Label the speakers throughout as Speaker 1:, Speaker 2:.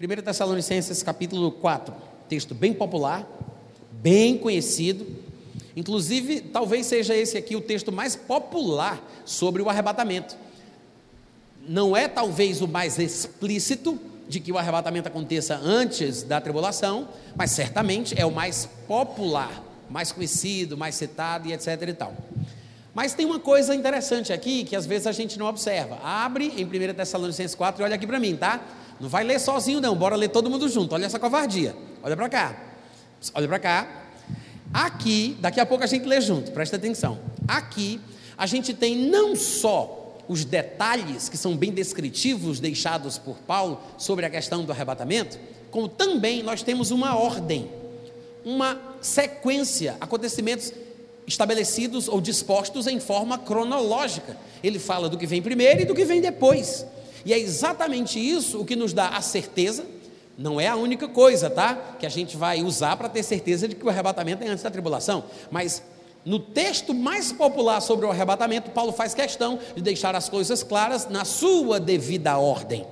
Speaker 1: 1 Tessalonicenses capítulo 4, texto bem popular, bem conhecido. Inclusive, talvez seja esse aqui o texto mais popular sobre o arrebatamento. Não é talvez o mais explícito de que o arrebatamento aconteça antes da tribulação, mas certamente é o mais popular, mais conhecido, mais citado e etc e tal. Mas tem uma coisa interessante aqui que às vezes a gente não observa. Abre em 1 Tessalonicenses 4 e olha aqui para mim, tá? Não vai ler sozinho, não, bora ler todo mundo junto. Olha essa covardia. Olha para cá. Olha para cá. Aqui, daqui a pouco a gente lê junto, presta atenção. Aqui, a gente tem não só os detalhes que são bem descritivos deixados por Paulo sobre a questão do arrebatamento, como também nós temos uma ordem, uma sequência, acontecimentos estabelecidos ou dispostos em forma cronológica. Ele fala do que vem primeiro e do que vem depois. E é exatamente isso o que nos dá a certeza, não é a única coisa, tá? Que a gente vai usar para ter certeza de que o arrebatamento é antes da tribulação, mas no texto mais popular sobre o arrebatamento, Paulo faz questão de deixar as coisas claras na sua devida ordem.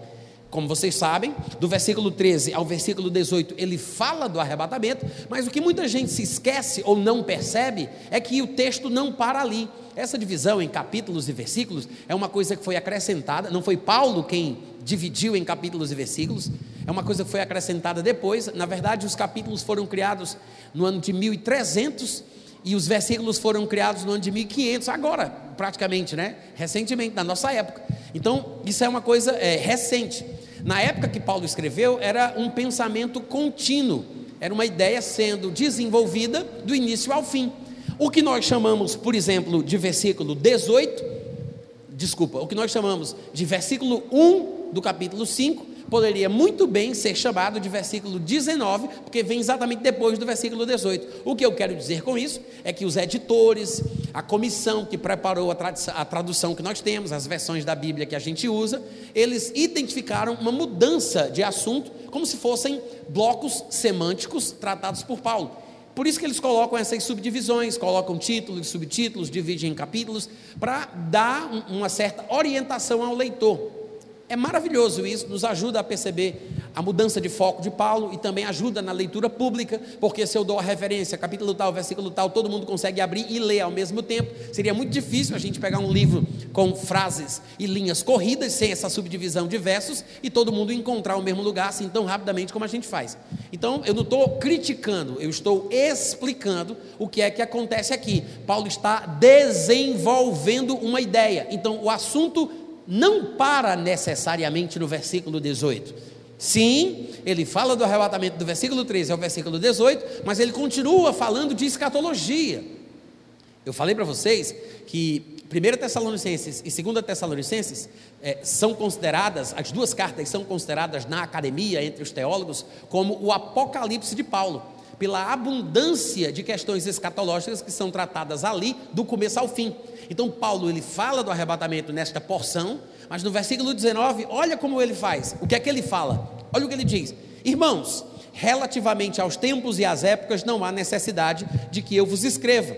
Speaker 1: Como vocês sabem, do versículo 13 ao versículo 18, ele fala do arrebatamento, mas o que muita gente se esquece ou não percebe é que o texto não para ali. Essa divisão em capítulos e versículos é uma coisa que foi acrescentada, não foi Paulo quem dividiu em capítulos e versículos, é uma coisa que foi acrescentada depois. Na verdade, os capítulos foram criados no ano de 1300 e os versículos foram criados no ano de 1500, agora, praticamente, né? Recentemente, na nossa época. Então, isso é uma coisa é, recente. Na época que Paulo escreveu, era um pensamento contínuo, era uma ideia sendo desenvolvida do início ao fim. O que nós chamamos, por exemplo, de versículo 18, desculpa, o que nós chamamos de versículo 1 do capítulo 5, poderia muito bem ser chamado de versículo 19, porque vem exatamente depois do versículo 18. O que eu quero dizer com isso é que os editores, a comissão que preparou a, a tradução que nós temos, as versões da Bíblia que a gente usa, eles identificaram uma mudança de assunto como se fossem blocos semânticos tratados por Paulo. Por isso que eles colocam essas subdivisões, colocam títulos, subtítulos, dividem em capítulos, para dar uma certa orientação ao leitor. É maravilhoso isso, nos ajuda a perceber a mudança de foco de Paulo e também ajuda na leitura pública, porque se eu dou a referência, capítulo tal, versículo tal, todo mundo consegue abrir e ler ao mesmo tempo. Seria muito difícil a gente pegar um livro com frases e linhas corridas, sem essa subdivisão de versos, e todo mundo encontrar o mesmo lugar assim tão rapidamente como a gente faz. Então, eu não estou criticando, eu estou explicando o que é que acontece aqui. Paulo está desenvolvendo uma ideia. Então, o assunto não para necessariamente no versículo 18. Sim, ele fala do arrebatamento do versículo 13 ao versículo 18, mas ele continua falando de escatologia. Eu falei para vocês que 1 Tessalonicenses e 2 Tessalonicenses é, são consideradas, as duas cartas são consideradas na academia, entre os teólogos, como o Apocalipse de Paulo pela abundância de questões escatológicas que são tratadas ali do começo ao fim. Então Paulo ele fala do arrebatamento nesta porção, mas no versículo 19, olha como ele faz. O que é que ele fala? Olha o que ele diz: Irmãos, relativamente aos tempos e às épocas não há necessidade de que eu vos escreva,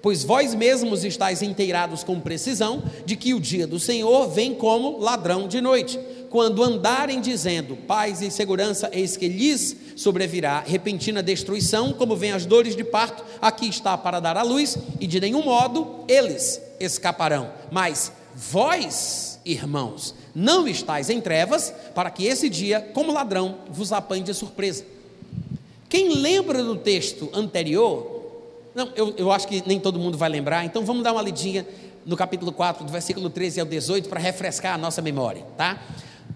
Speaker 1: pois vós mesmos estáis inteirados com precisão de que o dia do Senhor vem como ladrão de noite quando andarem dizendo paz e segurança, eis que lhes sobrevirá repentina destruição, como vem as dores de parto, aqui está para dar à luz, e de nenhum modo eles escaparão. Mas vós, irmãos, não estáis em trevas, para que esse dia, como ladrão, vos apanhe de surpresa. Quem lembra do texto anterior, não, eu, eu acho que nem todo mundo vai lembrar, então vamos dar uma lidinha no capítulo 4, do versículo 13 ao 18, para refrescar a nossa memória, tá?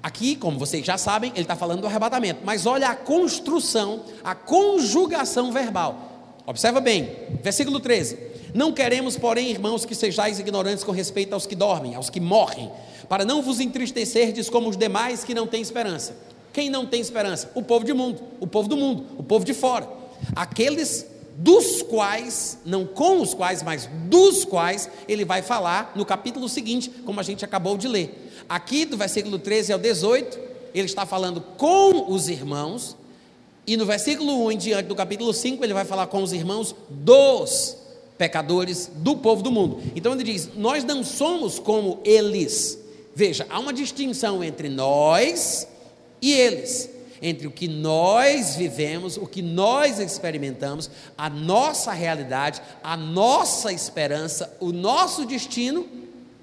Speaker 1: Aqui, como vocês já sabem, ele está falando do arrebatamento, mas olha a construção, a conjugação verbal. Observa bem, versículo 13: Não queremos, porém, irmãos, que sejais ignorantes com respeito aos que dormem, aos que morrem, para não vos entristecerdes como os demais que não têm esperança. Quem não tem esperança? O povo de mundo, o povo do mundo, o povo de fora. Aqueles dos quais, não com os quais, mas dos quais, ele vai falar no capítulo seguinte, como a gente acabou de ler. Aqui, do versículo 13 ao 18, ele está falando com os irmãos, e no versículo 1 em diante do capítulo 5, ele vai falar com os irmãos dos pecadores do povo do mundo. Então ele diz: Nós não somos como eles. Veja, há uma distinção entre nós e eles. entre o que nós vivemos, o que nós experimentamos, a nossa realidade, a nossa esperança, o nosso destino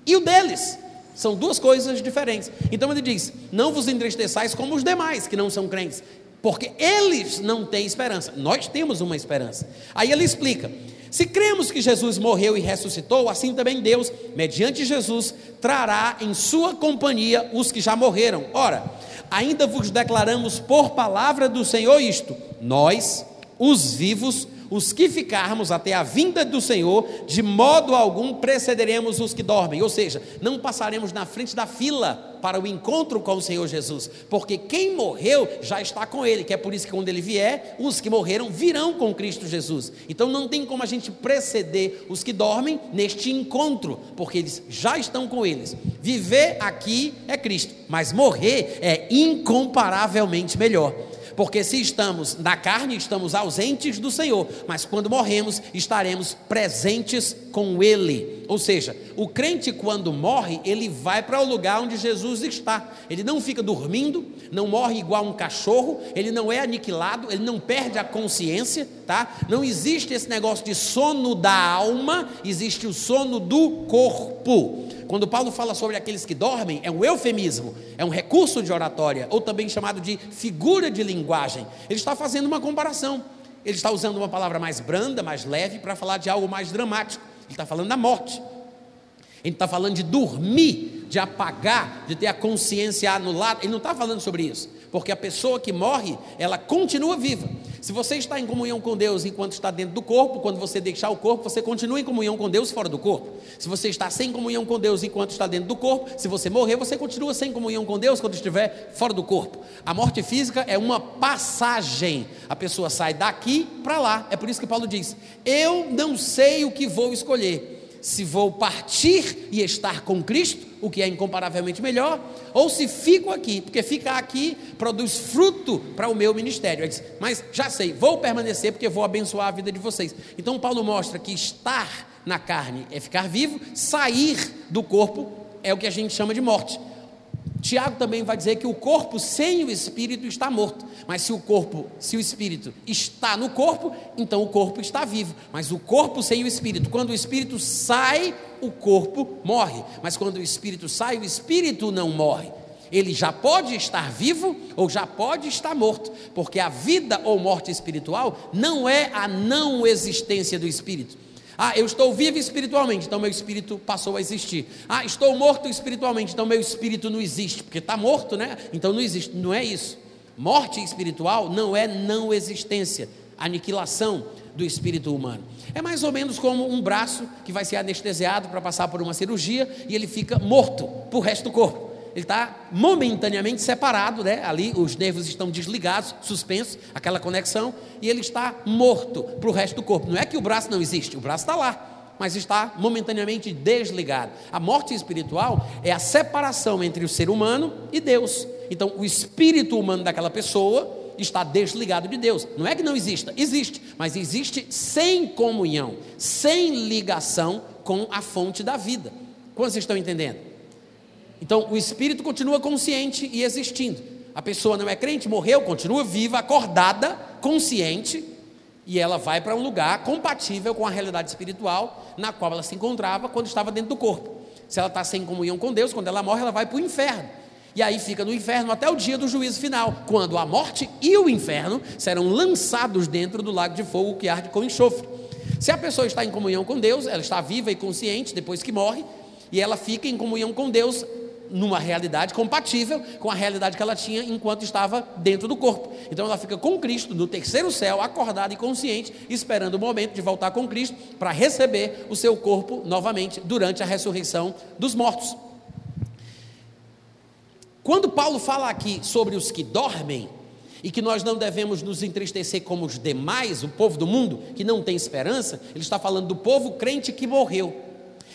Speaker 1: e o deles. São duas coisas diferentes. Então ele diz: Não vos entristeçais como os demais que não são crentes, porque eles não têm esperança. Nós temos uma esperança. Aí ele explica: Se cremos que Jesus morreu e ressuscitou, assim também Deus, mediante Jesus, trará em sua companhia os que já morreram. Ora, ainda vos declaramos por palavra do Senhor isto: nós, os vivos, os que ficarmos até a vinda do Senhor, de modo algum precederemos os que dormem, ou seja, não passaremos na frente da fila para o encontro com o Senhor Jesus, porque quem morreu já está com Ele, que é por isso que quando Ele vier, os que morreram virão com Cristo Jesus. Então não tem como a gente preceder os que dormem neste encontro, porque eles já estão com eles. Viver aqui é Cristo, mas morrer é incomparavelmente melhor. Porque se estamos na carne, estamos ausentes do Senhor, mas quando morremos, estaremos presentes com Ele. Ou seja, o crente, quando morre, ele vai para o lugar onde Jesus está. Ele não fica dormindo, não morre igual um cachorro, ele não é aniquilado, ele não perde a consciência, tá? Não existe esse negócio de sono da alma, existe o sono do corpo. Quando Paulo fala sobre aqueles que dormem, é um eufemismo, é um recurso de oratória, ou também chamado de figura de linguagem. Ele está fazendo uma comparação. Ele está usando uma palavra mais branda, mais leve, para falar de algo mais dramático. Ele está falando da morte. Ele está falando de dormir, de apagar, de ter a consciência anulada. Ele não está falando sobre isso, porque a pessoa que morre, ela continua viva. Se você está em comunhão com Deus enquanto está dentro do corpo, quando você deixar o corpo, você continua em comunhão com Deus fora do corpo. Se você está sem comunhão com Deus enquanto está dentro do corpo, se você morrer, você continua sem comunhão com Deus quando estiver fora do corpo. A morte física é uma passagem. A pessoa sai daqui para lá. É por isso que Paulo diz: Eu não sei o que vou escolher se vou partir e estar com Cristo, o que é incomparavelmente melhor, ou se fico aqui, porque ficar aqui produz fruto para o meu ministério. Diz, Mas já sei, vou permanecer porque vou abençoar a vida de vocês. Então Paulo mostra que estar na carne é ficar vivo, sair do corpo é o que a gente chama de morte. Tiago também vai dizer que o corpo sem o espírito está morto. Mas se o corpo, se o espírito está no corpo, então o corpo está vivo. Mas o corpo sem o espírito, quando o espírito sai, o corpo morre. Mas quando o espírito sai, o espírito não morre. Ele já pode estar vivo ou já pode estar morto, porque a vida ou morte espiritual não é a não existência do espírito. Ah, eu estou vivo espiritualmente, então meu espírito passou a existir. Ah, estou morto espiritualmente, então meu espírito não existe, porque está morto, né? Então não existe. Não é isso. Morte espiritual não é não existência, aniquilação do espírito humano. É mais ou menos como um braço que vai ser anestesiado para passar por uma cirurgia e ele fica morto para o resto do corpo ele está momentaneamente separado, né? ali os nervos estão desligados, suspensos, aquela conexão, e ele está morto para o resto do corpo. Não é que o braço não existe, o braço está lá, mas está momentaneamente desligado. A morte espiritual é a separação entre o ser humano e Deus. Então, o espírito humano daquela pessoa está desligado de Deus. Não é que não exista, existe, mas existe sem comunhão, sem ligação com a fonte da vida. Quantos estão entendendo? Então, o espírito continua consciente e existindo. A pessoa não é crente, morreu, continua viva, acordada, consciente, e ela vai para um lugar compatível com a realidade espiritual na qual ela se encontrava quando estava dentro do corpo. Se ela está sem comunhão com Deus, quando ela morre, ela vai para o inferno. E aí fica no inferno até o dia do juízo final, quando a morte e o inferno serão lançados dentro do lago de fogo que arde com enxofre. Se a pessoa está em comunhão com Deus, ela está viva e consciente depois que morre, e ela fica em comunhão com Deus numa realidade compatível com a realidade que ela tinha enquanto estava dentro do corpo. Então ela fica com Cristo no terceiro céu, acordada e consciente, esperando o momento de voltar com Cristo para receber o seu corpo novamente durante a ressurreição dos mortos. Quando Paulo fala aqui sobre os que dormem, e que nós não devemos nos entristecer como os demais, o povo do mundo que não tem esperança, ele está falando do povo crente que morreu.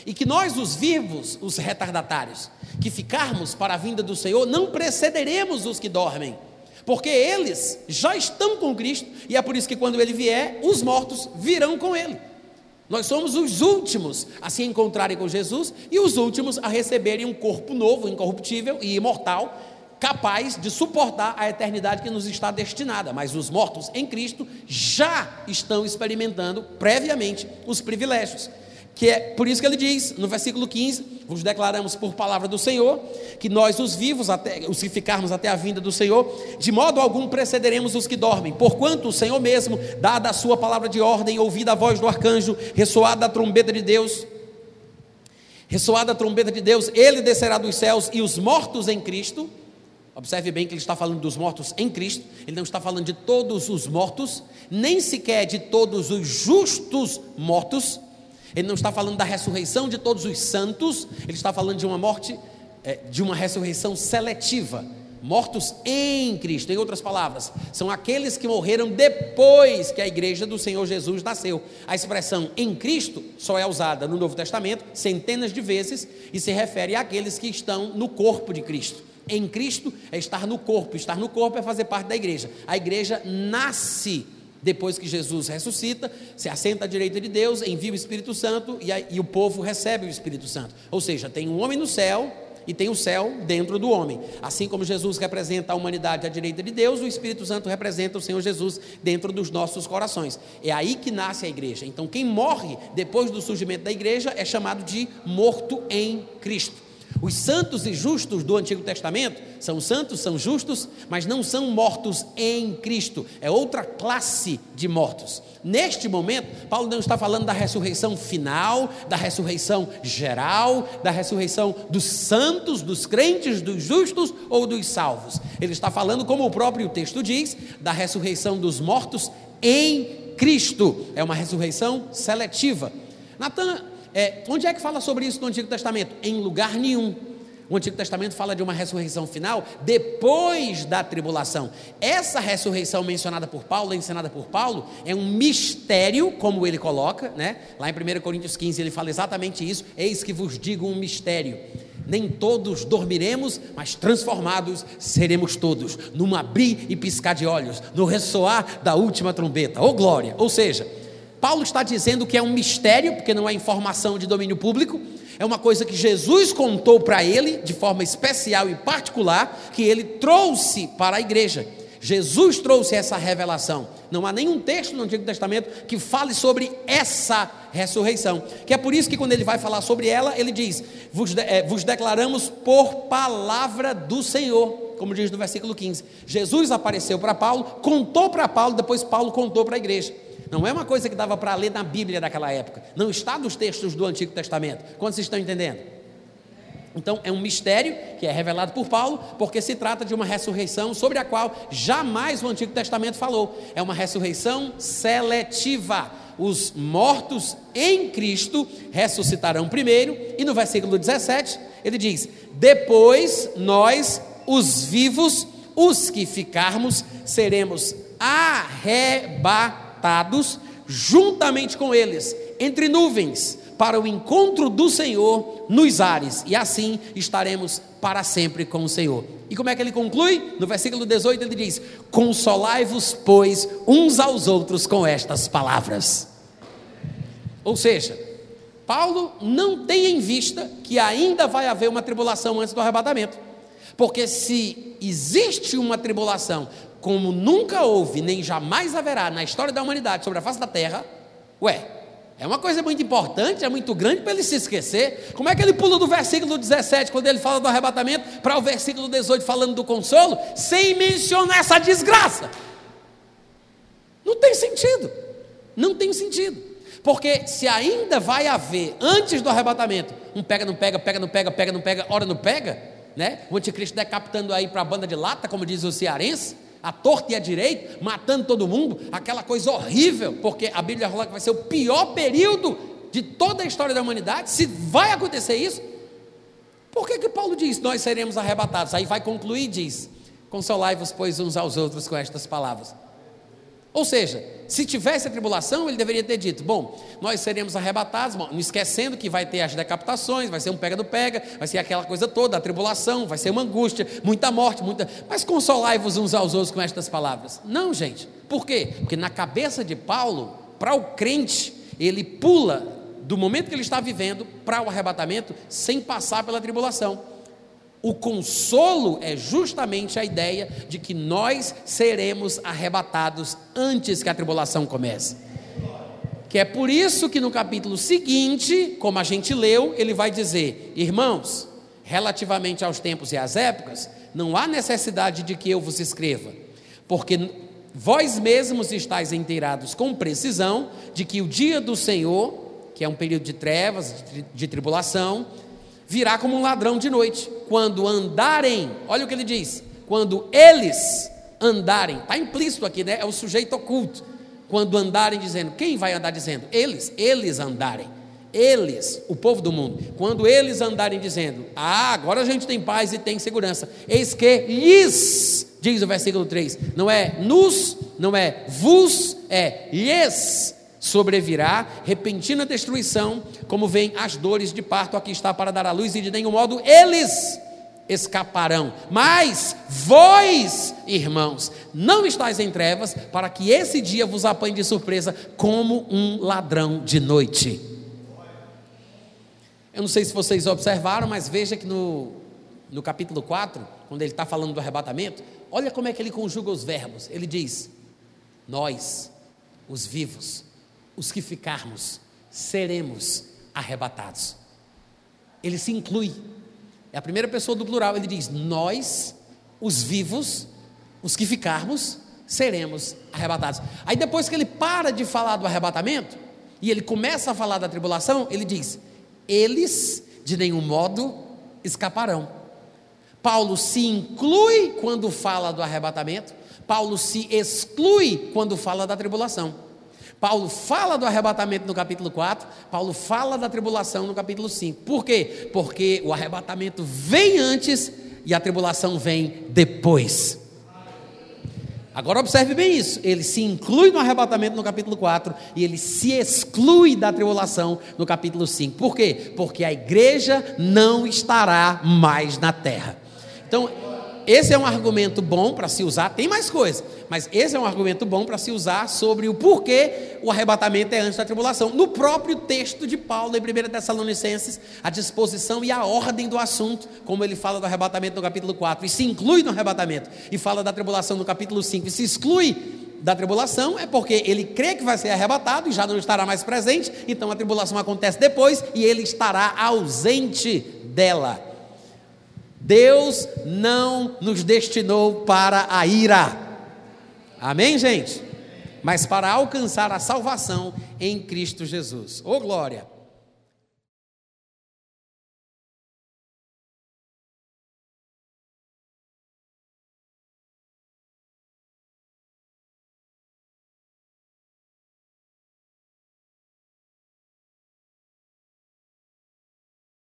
Speaker 1: E que nós, os vivos, os retardatários, que ficarmos para a vinda do Senhor, não precederemos os que dormem, porque eles já estão com Cristo, e é por isso que quando ele vier, os mortos virão com ele. Nós somos os últimos a se encontrarem com Jesus e os últimos a receberem um corpo novo, incorruptível e imortal, capaz de suportar a eternidade que nos está destinada, mas os mortos em Cristo já estão experimentando previamente os privilégios. Que é por isso que ele diz no versículo 15: Vos declaramos por palavra do Senhor, que nós, os vivos, até, os que ficarmos até a vinda do Senhor, de modo algum precederemos os que dormem, porquanto o Senhor mesmo, dada a sua palavra de ordem, ouvida a voz do arcanjo, ressoada a trombeta de Deus, ressoada a trombeta de Deus, ele descerá dos céus e os mortos em Cristo. Observe bem que ele está falando dos mortos em Cristo, ele não está falando de todos os mortos, nem sequer de todos os justos mortos, ele não está falando da ressurreição de todos os santos, ele está falando de uma morte, é, de uma ressurreição seletiva, mortos em Cristo, em outras palavras, são aqueles que morreram depois que a igreja do Senhor Jesus nasceu. A expressão em Cristo só é usada no Novo Testamento centenas de vezes e se refere àqueles que estão no corpo de Cristo em Cristo é estar no corpo, estar no corpo é fazer parte da igreja. A igreja nasce depois que Jesus ressuscita, se assenta à direita de Deus, envia o Espírito Santo e, a, e o povo recebe o Espírito Santo. Ou seja, tem um homem no céu e tem o céu dentro do homem. Assim como Jesus representa a humanidade à direita de Deus, o Espírito Santo representa o Senhor Jesus dentro dos nossos corações. É aí que nasce a igreja. Então, quem morre depois do surgimento da igreja é chamado de morto em Cristo. Os santos e justos do Antigo Testamento são santos, são justos, mas não são mortos em Cristo. É outra classe de mortos. Neste momento, Paulo não está falando da ressurreição final, da ressurreição geral, da ressurreição dos santos, dos crentes, dos justos ou dos salvos. Ele está falando, como o próprio texto diz, da ressurreição dos mortos em Cristo. É uma ressurreição seletiva. Natan é, onde é que fala sobre isso no Antigo Testamento? Em lugar nenhum. O Antigo Testamento fala de uma ressurreição final depois da tribulação. Essa ressurreição mencionada por Paulo, ensinada por Paulo, é um mistério, como ele coloca, né? Lá em 1 Coríntios 15 ele fala exatamente isso: Eis que vos digo um mistério. Nem todos dormiremos, mas transformados seremos todos, num abrir e piscar de olhos, no ressoar da última trombeta. Ou oh, glória! Ou seja, Paulo está dizendo que é um mistério, porque não é informação de domínio público, é uma coisa que Jesus contou para ele, de forma especial e particular, que ele trouxe para a igreja. Jesus trouxe essa revelação. Não há nenhum texto no Antigo Testamento que fale sobre essa ressurreição. Que é por isso que, quando ele vai falar sobre ela, ele diz: Vos, de, é, vos declaramos por palavra do Senhor, como diz no versículo 15. Jesus apareceu para Paulo, contou para Paulo, depois Paulo contou para a igreja. Não é uma coisa que dava para ler na Bíblia daquela época. Não está nos textos do Antigo Testamento. Quantos estão entendendo? Então é um mistério que é revelado por Paulo, porque se trata de uma ressurreição sobre a qual jamais o Antigo Testamento falou. É uma ressurreição seletiva. Os mortos em Cristo ressuscitarão primeiro, e no versículo 17 ele diz: Depois nós, os vivos, os que ficarmos, seremos arrebatados arrebatados juntamente com eles, entre nuvens, para o encontro do Senhor nos ares, e assim estaremos para sempre com o Senhor. E como é que ele conclui? No versículo 18 ele diz: Consolai-vos, pois, uns aos outros com estas palavras. Ou seja, Paulo não tem em vista que ainda vai haver uma tribulação antes do arrebatamento. Porque se existe uma tribulação como nunca houve, nem jamais haverá na história da humanidade sobre a face da terra, ué, é uma coisa muito importante, é muito grande para ele se esquecer. Como é que ele pula do versículo 17, quando ele fala do arrebatamento, para o versículo 18 falando do consolo, sem mencionar essa desgraça? Não tem sentido. Não tem sentido. Porque se ainda vai haver, antes do arrebatamento, um pega, não pega, pega, não pega, pega, não pega, hora não pega, né? O anticristo decapitando aí para a banda de lata, como diz o cearense, a torta e a direita, matando todo mundo, aquela coisa horrível, porque a Bíblia fala que vai ser o pior período de toda a história da humanidade. Se vai acontecer isso, por que, que Paulo diz: Nós seremos arrebatados? Aí vai concluir e diz: Consolai-vos, pois, uns aos outros com estas palavras. Ou seja, se tivesse a tribulação, ele deveria ter dito: bom, nós seremos arrebatados, não esquecendo que vai ter as decapitações, vai ser um pega do pega, vai ser aquela coisa toda, a tribulação, vai ser uma angústia, muita morte, muita. Mas consolai-vos uns aos outros com estas palavras. Não, gente. Por quê? Porque na cabeça de Paulo, para o crente, ele pula do momento que ele está vivendo para o arrebatamento sem passar pela tribulação. O consolo é justamente a ideia de que nós seremos arrebatados antes que a tribulação comece. Que é por isso que no capítulo seguinte, como a gente leu, ele vai dizer: Irmãos, relativamente aos tempos e às épocas, não há necessidade de que eu vos escreva, porque vós mesmos estáis inteirados com precisão de que o dia do Senhor, que é um período de trevas, de, de tribulação, virá como um ladrão de noite, quando andarem, olha o que ele diz, quando eles andarem, está implícito aqui, né? É o sujeito oculto. Quando andarem dizendo, quem vai andar dizendo? Eles, eles andarem. Eles, o povo do mundo, quando eles andarem dizendo, ah, agora a gente tem paz e tem segurança, eis que lhes, diz o versículo 3, não é nos, não é vos, é lhes sobrevirá repentina destruição, como vem as dores de parto, aqui está para dar à luz, e de nenhum modo eles escaparão. Mas vós, irmãos, não estáis em trevas, para que esse dia vos apanhe de surpresa como um ladrão de noite. Eu não sei se vocês observaram, mas veja que no, no capítulo 4, quando ele está falando do arrebatamento, olha como é que ele conjuga os verbos. Ele diz: Nós, os vivos, os que ficarmos, seremos arrebatados. Ele se inclui. É a primeira pessoa do plural. Ele diz: Nós, os vivos, os que ficarmos, seremos arrebatados. Aí depois que ele para de falar do arrebatamento, e ele começa a falar da tribulação, ele diz: Eles de nenhum modo escaparão. Paulo se inclui quando fala do arrebatamento, Paulo se exclui quando fala da tribulação. Paulo fala do arrebatamento no capítulo 4, Paulo fala da tribulação no capítulo 5. Por quê? Porque o arrebatamento vem antes e a tribulação vem depois. Agora observe bem isso. Ele se inclui no arrebatamento no capítulo 4 e ele se exclui da tribulação no capítulo 5. Por quê? Porque a igreja não estará mais na terra. Então, esse é um argumento bom para se usar, tem mais coisas, mas esse é um argumento bom para se usar sobre o porquê o arrebatamento é antes da tribulação. No próprio texto de Paulo, em 1 Tessalonicenses, a disposição e a ordem do assunto, como ele fala do arrebatamento no capítulo 4, e se inclui no arrebatamento, e fala da tribulação no capítulo 5, e se exclui da tribulação, é porque ele crê que vai ser arrebatado e já não estará mais presente, então a tribulação acontece depois e ele estará ausente dela. Deus não nos destinou para a ira. Amém, gente? Mas para alcançar a salvação em Cristo Jesus. Ô oh, glória!